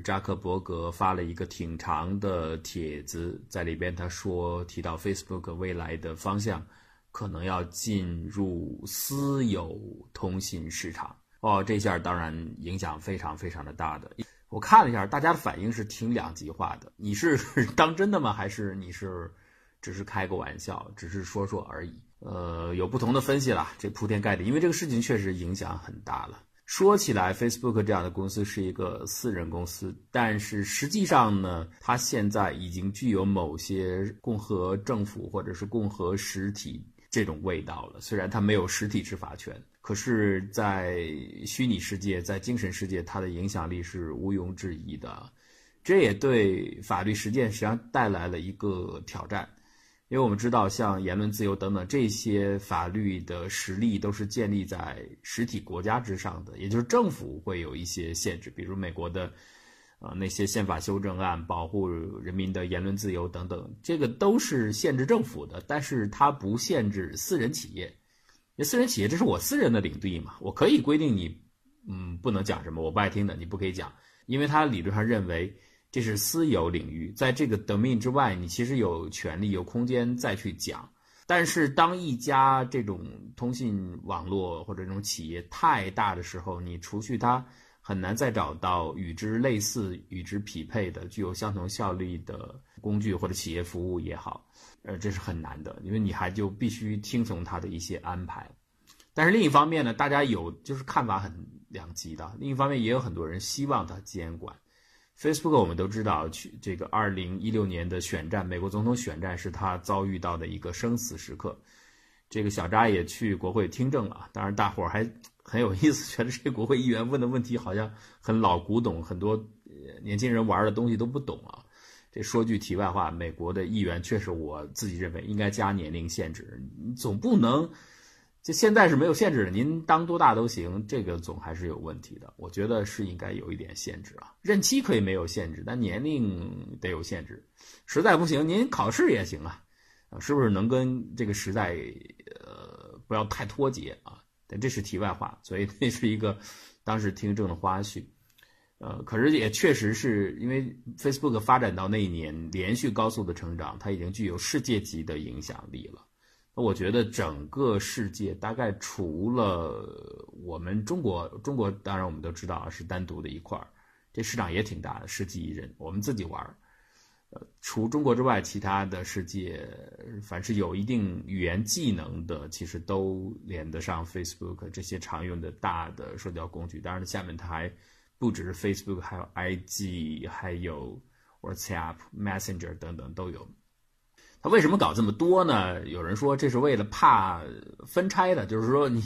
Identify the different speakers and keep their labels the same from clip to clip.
Speaker 1: 扎克伯格发了一个挺长的帖子，在里边他说提到 Facebook 未来的方向可能要进入私有通信市场。哦，这下当然影响非常非常的大的。我看了一下，大家的反应是挺两极化的。你是 当真的吗？还是你是只是开个玩笑，只是说说而已？呃，有不同的分析啦，这铺天盖地，因为这个事情确实影响很大了。说起来，Facebook 这样的公司是一个私人公司，但是实际上呢，它现在已经具有某些共和政府或者是共和实体这种味道了。虽然它没有实体执法权，可是，在虚拟世界、在精神世界，它的影响力是毋庸置疑的。这也对法律实践实际上带来了一个挑战。因为我们知道，像言论自由等等这些法律的实力都是建立在实体国家之上的，也就是政府会有一些限制，比如美国的，呃那些宪法修正案保护人民的言论自由等等，这个都是限制政府的，但是它不限制私人企业。那私人企业这是我私人的领地嘛，我可以规定你，嗯，不能讲什么我不爱听的，你不可以讲，因为他理论上认为。这是私有领域，在这个 domain 之外，你其实有权利、有空间再去讲。但是，当一家这种通信网络或者这种企业太大的时候，你除去它，很难再找到与之类似、与之匹配的、具有相同效力的工具或者企业服务也好，呃，这是很难的，因为你还就必须听从它的一些安排。但是另一方面呢，大家有就是看法很两极的。另一方面，也有很多人希望它监管。Facebook 我们都知道，去这个二零一六年的选战，美国总统选战是他遭遇到的一个生死时刻。这个小扎也去国会听证了，当然大伙儿还很有意思，觉得这国会议员问的问题好像很老古董，很多年轻人玩的东西都不懂啊。这说句题外话，美国的议员确实，我自己认为应该加年龄限制，总不能。就现在是没有限制的，您当多大都行，这个总还是有问题的。我觉得是应该有一点限制啊，任期可以没有限制，但年龄得有限制。实在不行，您考试也行啊，是不是能跟这个时代，呃，不要太脱节啊？但这是题外话，所以那是一个当时听证的花絮。呃，可是也确实是因为 Facebook 发展到那一年连续高速的成长，它已经具有世界级的影响力了。我觉得整个世界大概除了我们中国，中国当然我们都知道是单独的一块儿，这市场也挺大的，十几亿人，我们自己玩儿。呃，除中国之外，其他的世界，凡是有一定语言技能的，其实都连得上 Facebook 这些常用的大的社交工具。当然，下面它还不只是 Facebook，还有 IG，还有 WhatsApp、Messenger 等等都有。他为什么搞这么多呢？有人说这是为了怕分拆的，就是说你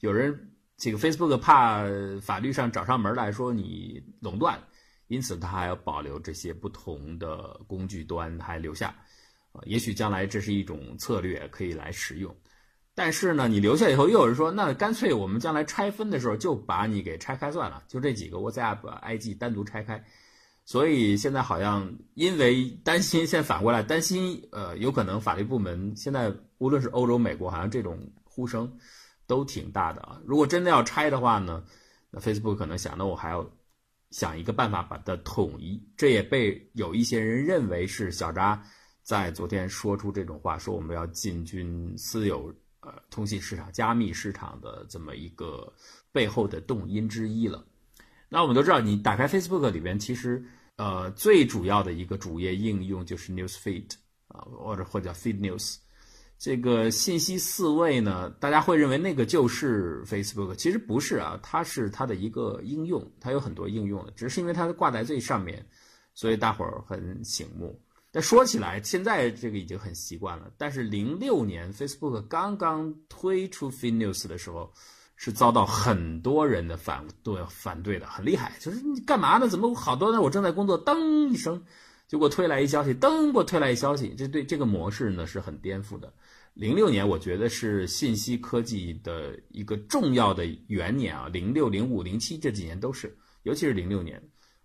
Speaker 1: 有人这个 Facebook 怕法律上找上门来说你垄断，因此他还要保留这些不同的工具端还留下，也许将来这是一种策略可以来使用。但是呢，你留下以后又有人说，那干脆我们将来拆分的时候就把你给拆开算了，就这几个 WhatsApp、IG 单独拆开。所以现在好像因为担心，现在反过来担心，呃，有可能法律部门现在无论是欧洲、美国，好像这种呼声都挺大的啊。如果真的要拆的话呢，那 Facebook 可能想，那我还要想一个办法把它统一。这也被有一些人认为是小扎在昨天说出这种话，说我们要进军私有呃通信市场、加密市场的这么一个背后的动因之一了。那我们都知道，你打开 Facebook 里边，其实，呃，最主要的一个主页应用就是 News Feed 啊，或者或者叫 Feed News，这个信息四位呢，大家会认为那个就是 Facebook，其实不是啊，它是它的一个应用，它有很多应用的，只是因为它挂在最上面，所以大伙儿很醒目。但说起来，现在这个已经很习惯了。但是零六年 Facebook 刚刚推出 Feed News 的时候。是遭到很多人的反对，反对的很厉害。就是你干嘛呢？怎么好多呢？我正在工作，噔一声就给我推来一消息，噔给我推来一消息。这对这个模式呢是很颠覆的。零六年我觉得是信息科技的一个重要的元年啊，零六、零五、零七这几年都是，尤其是零六年，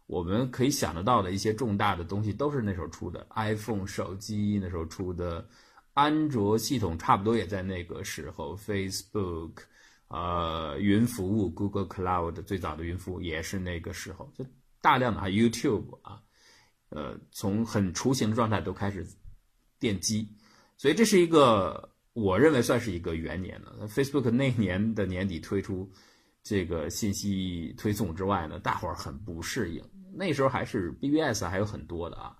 Speaker 1: 我们可以想得到的一些重大的东西都是那时候出的。iPhone 手机那时候出的，安卓系统差不多也在那个时候，Facebook。呃，云服务 Google Cloud 最早的云服务也是那个时候，就大量的啊 YouTube 啊，呃，从很雏形的状态都开始奠基，所以这是一个我认为算是一个元年了。Facebook 那年的年底推出这个信息推送之外呢，大伙儿很不适应。那时候还是 BBS 还有很多的啊，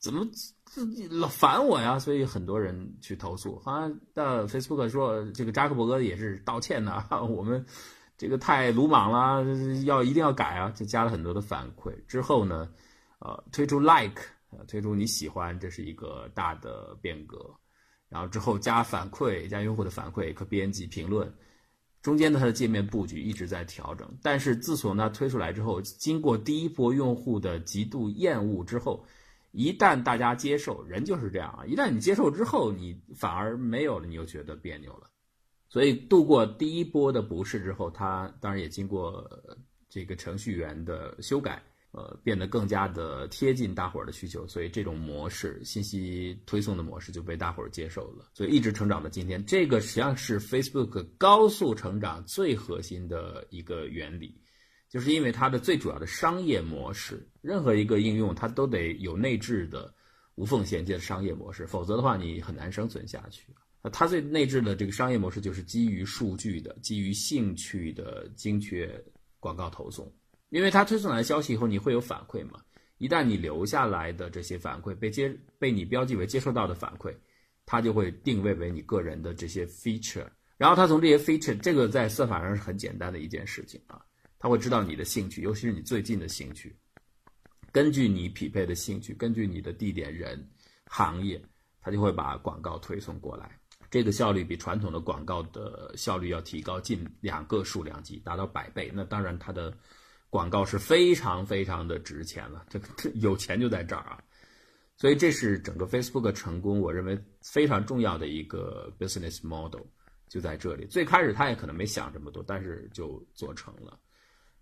Speaker 1: 怎么自己老烦我呀？所以很多人去投诉。好像到 Facebook 说这个扎克伯格也是道歉的，我们这个太鲁莽了，要一定要改啊！就加了很多的反馈之后呢，呃，推出 Like，推出你喜欢，这是一个大的变革。然后之后加反馈，加用户的反馈，可编辑评论。中间的它的界面布局一直在调整，但是自从它推出来之后，经过第一波用户的极度厌恶之后，一旦大家接受，人就是这样啊，一旦你接受之后，你反而没有了，你又觉得别扭了。所以度过第一波的不适之后，它当然也经过这个程序员的修改。呃，变得更加的贴近大伙儿的需求，所以这种模式，信息推送的模式就被大伙儿接受了，所以一直成长到今天。这个实际上是 Facebook 高速成长最核心的一个原理，就是因为它的最主要的商业模式，任何一个应用它都得有内置的无缝衔接的商业模式，否则的话你很难生存下去。它最内置的这个商业模式就是基于数据的、基于兴趣的精确广告投送。因为它推送来消息以后，你会有反馈嘛？一旦你留下来的这些反馈被接被你标记为接收到的反馈，它就会定位为你个人的这些 feature。然后它从这些 feature，这个在算法上是很简单的一件事情啊，他会知道你的兴趣，尤其是你最近的兴趣，根据你匹配的兴趣，根据你的地点、人、行业，他就会把广告推送过来。这个效率比传统的广告的效率要提高近两个数量级，达到百倍。那当然它的。广告是非常非常的值钱了，这个有钱就在这儿啊，所以这是整个 Facebook 成功，我认为非常重要的一个 business model 就在这里。最开始他也可能没想这么多，但是就做成了。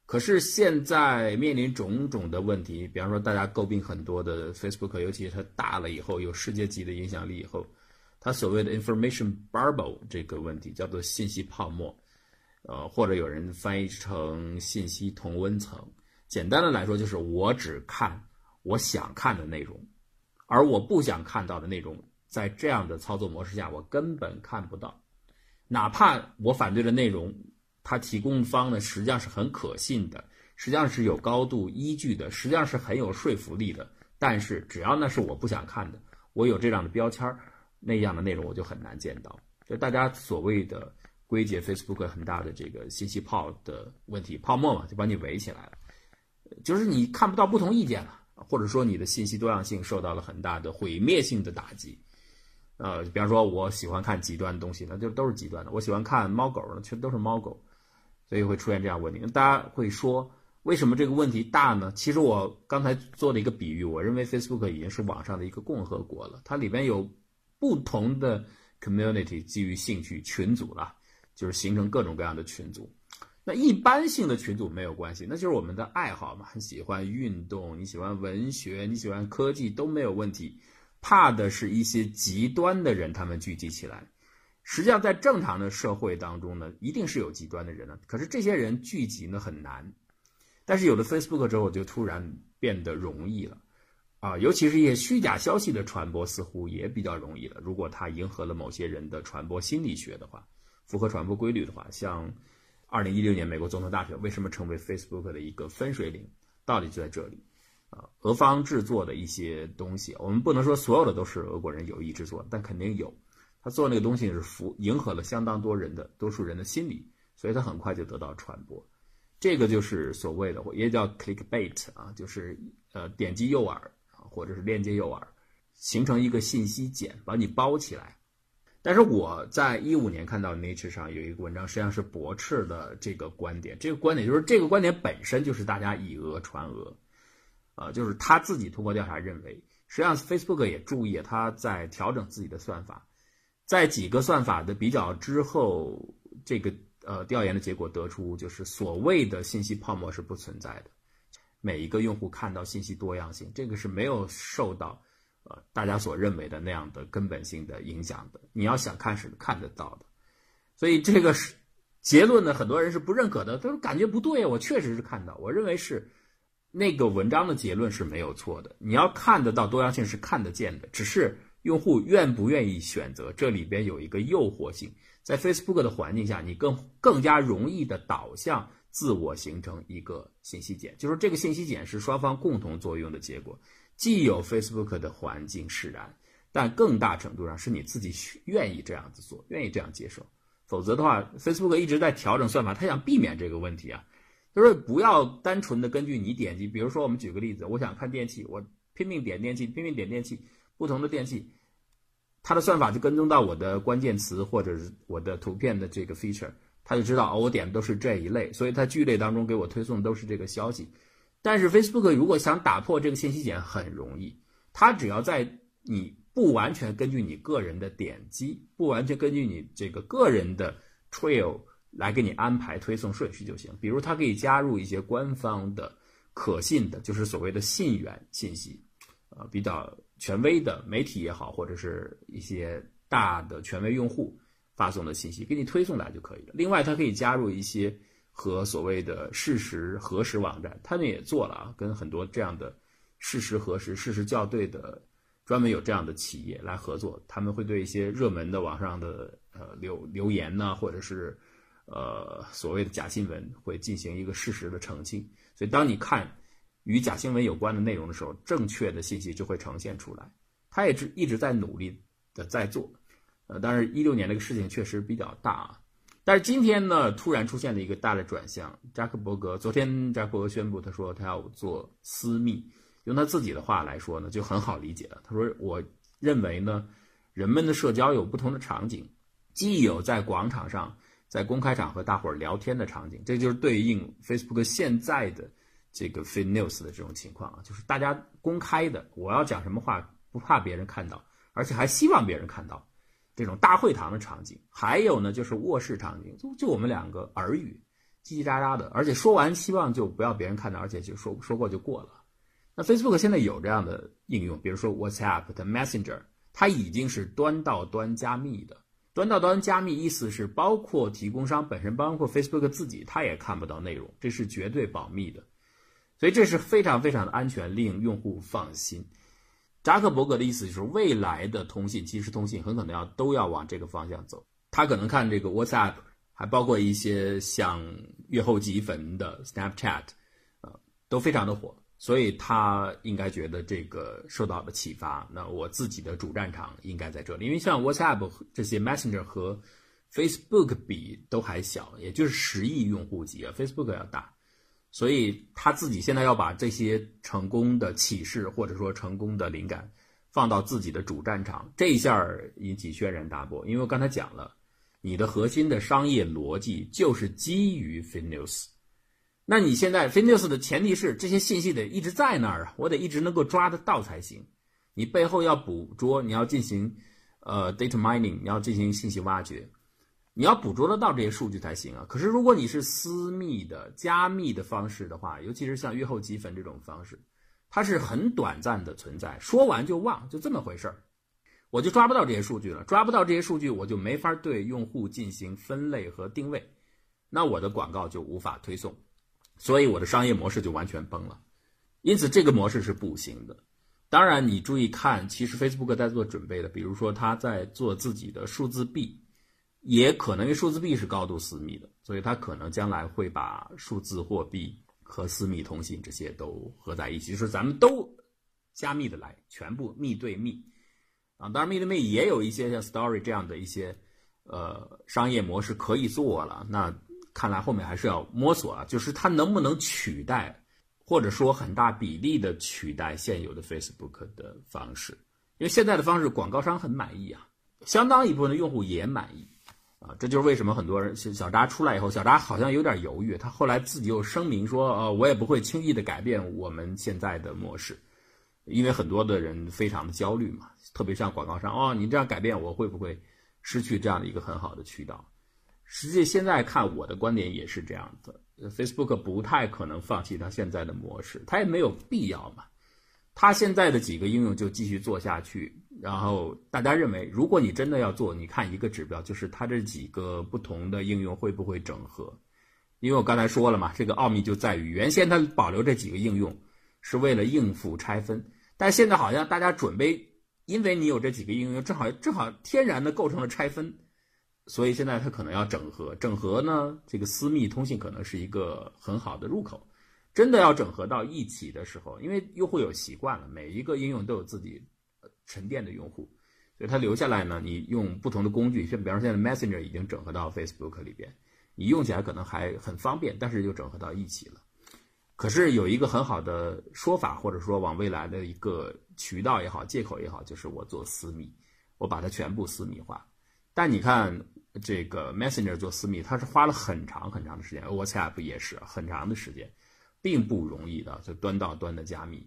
Speaker 1: 可是现在面临种种的问题，比方说大家诟病很多的 Facebook，尤其是它大了以后有世界级的影响力以后，它所谓的 information bubble 这个问题叫做信息泡沫。呃，或者有人翻译成信息同温层。简单的来说，就是我只看我想看的内容，而我不想看到的内容，在这样的操作模式下，我根本看不到。哪怕我反对的内容，它提供方呢，实际上是很可信的，实际上是有高度依据的，实际上是很有说服力的。但是，只要那是我不想看的，我有这样的标签儿，那样的内容我就很难见到。就大家所谓的。归结 Facebook 很大的这个信息泡的问题，泡沫嘛，就把你围起来了，就是你看不到不同意见了，或者说你的信息多样性受到了很大的毁灭性的打击。呃，比方说我喜欢看极端的东西，那就都是极端的；我喜欢看猫狗的，全都是猫狗，所以会出现这样问题。大家会说，为什么这个问题大呢？其实我刚才做了一个比喻，我认为 Facebook 已经是网上的一个共和国了，它里边有不同的 community 基于兴趣群组了。就是形成各种各样的群组，那一般性的群组没有关系，那就是我们的爱好嘛，喜欢运动，你喜欢文学，你喜欢科技都没有问题。怕的是一些极端的人，他们聚集起来。实际上，在正常的社会当中呢，一定是有极端的人的，可是这些人聚集呢很难。但是有了 Facebook 之后，就突然变得容易了啊，尤其是一些虚假消息的传播，似乎也比较容易了。如果它迎合了某些人的传播心理学的话。符合传播规律的话，像二零一六年美国总统大选为什么成为 Facebook 的一个分水岭？道理就在这里啊。俄方制作的一些东西，我们不能说所有的都是俄国人有意制作，但肯定有。他做那个东西是符迎合了相当多人的多数人的心理，所以他很快就得到传播。这个就是所谓的也叫 clickbait 啊，就是呃点击诱饵啊，或者是链接诱饵，形成一个信息茧，把你包起来。但是我在一五年看到 Nature 上有一个文章，实际上是驳斥的这个观点。这个观点就是这个观点本身就是大家以讹传讹，呃，就是他自己通过调查认为，实际上 Facebook 也注意他在调整自己的算法，在几个算法的比较之后，这个呃调研的结果得出，就是所谓的信息泡沫是不存在的，每一个用户看到信息多样性，这个是没有受到。呃，大家所认为的那样的根本性的影响的，你要想看是看得到的，所以这个是结论呢，很多人是不认可的，都是感觉不对我确实是看到，我认为是那个文章的结论是没有错的。你要看得到多样性是看得见的，只是用户愿不愿意选择，这里边有一个诱惑性。在 Facebook 的环境下，你更更加容易的导向自我形成一个信息茧，就是这个信息茧是双方共同作用的结果。既有 Facebook 的环境使然，但更大程度上是你自己愿意这样子做，愿意这样接受。否则的话，Facebook 一直在调整算法，他想避免这个问题啊。就是不要单纯的根据你点击，比如说我们举个例子，我想看电器，我拼命点电器，拼命点电器，不同的电器，它的算法就跟踪到我的关键词或者是我的图片的这个 feature，它就知道哦，我点的都是这一类，所以它聚类当中给我推送都是这个消息。但是 Facebook 如果想打破这个信息茧很容易，它只要在你不完全根据你个人的点击，不完全根据你这个个人的 trail。来给你安排推送顺序就行。比如，它可以加入一些官方的、可信的，就是所谓的信源信息，呃，比较权威的媒体也好，或者是一些大的权威用户发送的信息，给你推送来就可以了。另外，它可以加入一些和所谓的事实核实网站，他们也做了啊，跟很多这样的事实核实、事实校对的，专门有这样的企业来合作，他们会对一些热门的网上的呃留留言呢，或者是。呃，所谓的假新闻会进行一个事实的澄清，所以当你看与假新闻有关的内容的时候，正确的信息就会呈现出来。他也是一直在努力的在做，呃，但是一六年这个事情确实比较大啊。但是今天呢，突然出现了一个大的转向。扎克伯格昨天，扎克伯格宣布，他说他要做私密。用他自己的话来说呢，就很好理解了。他说：“我认为呢，人们的社交有不同的场景，既有在广场上。”在公开场和大伙儿聊天的场景，这就是对应 Facebook 现在的这个 fake news 的这种情况啊，就是大家公开的，我要讲什么话不怕别人看到，而且还希望别人看到，这种大会堂的场景。还有呢，就是卧室场景，就就我们两个耳语，叽叽喳喳的，而且说完希望就不要别人看到，而且就说说过就过了。那 Facebook 现在有这样的应用，比如说 WhatsApp 的 Messenger，它已经是端到端加密的。端到端加密意思是包括提供商本身，包括 Facebook 自己，他也看不到内容，这是绝对保密的，所以这是非常非常的安全，令用户放心。扎克伯格的意思就是，未来的通信，即时通信很可能要都要往这个方向走。他可能看这个 WhatsApp，还包括一些像月后即焚的 Snapchat，呃，都非常的火。所以他应该觉得这个受到了启发。那我自己的主战场应该在这里，因为像 WhatsApp 这些 Messenger 和 Facebook 比都还小，也就是十亿用户级啊，Facebook 要大。所以他自己现在要把这些成功的启示或者说成功的灵感放到自己的主战场，这一下引起轩然大波。因为我刚才讲了，你的核心的商业逻辑就是基于 f i n e w s 那你现在 f i n e w s 的前提是这些信息得一直在那儿啊，我得一直能够抓得到才行。你背后要捕捉，你要进行呃 data mining，你要进行信息挖掘，你要捕捉得到这些数据才行啊。可是如果你是私密的加密的方式的话，尤其是像月后积分这种方式，它是很短暂的存在，说完就忘，就这么回事儿，我就抓不到这些数据了，抓不到这些数据，我就没法对用户进行分类和定位，那我的广告就无法推送。所以我的商业模式就完全崩了，因此这个模式是不行的。当然，你注意看，其实 Facebook 在做准备的，比如说他在做自己的数字币，也可能因为数字币是高度私密的，所以他可能将来会把数字货币和私密通信这些都合在一起，就是咱们都加密的来，全部密对密啊。当然，密对密也有一些像 Story 这样的一些呃商业模式可以做了，那。看来后面还是要摸索啊，就是它能不能取代，或者说很大比例的取代现有的 Facebook 的方式，因为现在的方式广告商很满意啊，相当一部分的用户也满意这就是为什么很多人小扎出来以后，小扎好像有点犹豫，他后来自己又声明说，呃，我也不会轻易的改变我们现在的模式，因为很多的人非常的焦虑嘛，特别像广告商，哦，你这样改变我会不会失去这样的一个很好的渠道？实际现在看，我的观点也是这样的。Facebook 不太可能放弃它现在的模式，它也没有必要嘛。它现在的几个应用就继续做下去。然后大家认为，如果你真的要做，你看一个指标，就是它这几个不同的应用会不会整合。因为我刚才说了嘛，这个奥秘就在于原先它保留这几个应用是为了应付拆分，但现在好像大家准备，因为你有这几个应用，正好正好天然的构成了拆分，所以现在它可能要整合。整合呢，这个私密通信可能是一个很好的入口。真的要整合到一起的时候，因为用户有习惯了，每一个应用都有自己沉淀的用户，所以它留下来呢，你用不同的工具，像比方说现在 Messenger 已经整合到 Facebook 里边。你用起来可能还很方便，但是又整合到一起了。可是有一个很好的说法，或者说往未来的一个渠道也好，借口也好，就是我做私密，我把它全部私密化。但你看这个 Messenger 做私密，它是花了很长很长的时间，WhatsApp 也是很长的时间，并不容易的，就端到端的加密，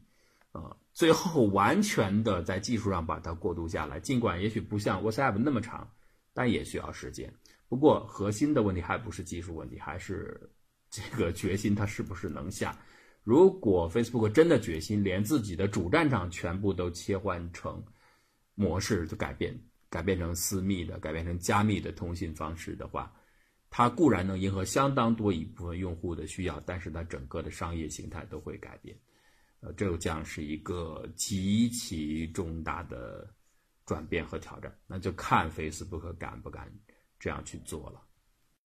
Speaker 1: 啊，最后完全的在技术上把它过渡下来，尽管也许不像 WhatsApp 那么长，但也需要时间。不过，核心的问题还不是技术问题，还是这个决心，它是不是能下？如果 Facebook 真的决心连自己的主战场全部都切换成模式，就改变，改变成私密的，改变成加密的通信方式的话，它固然能迎合相当多一部分用户的需要，但是它整个的商业形态都会改变。呃，这将是一个极其重大的转变和挑战，那就看 Facebook 敢不敢。这样去做了。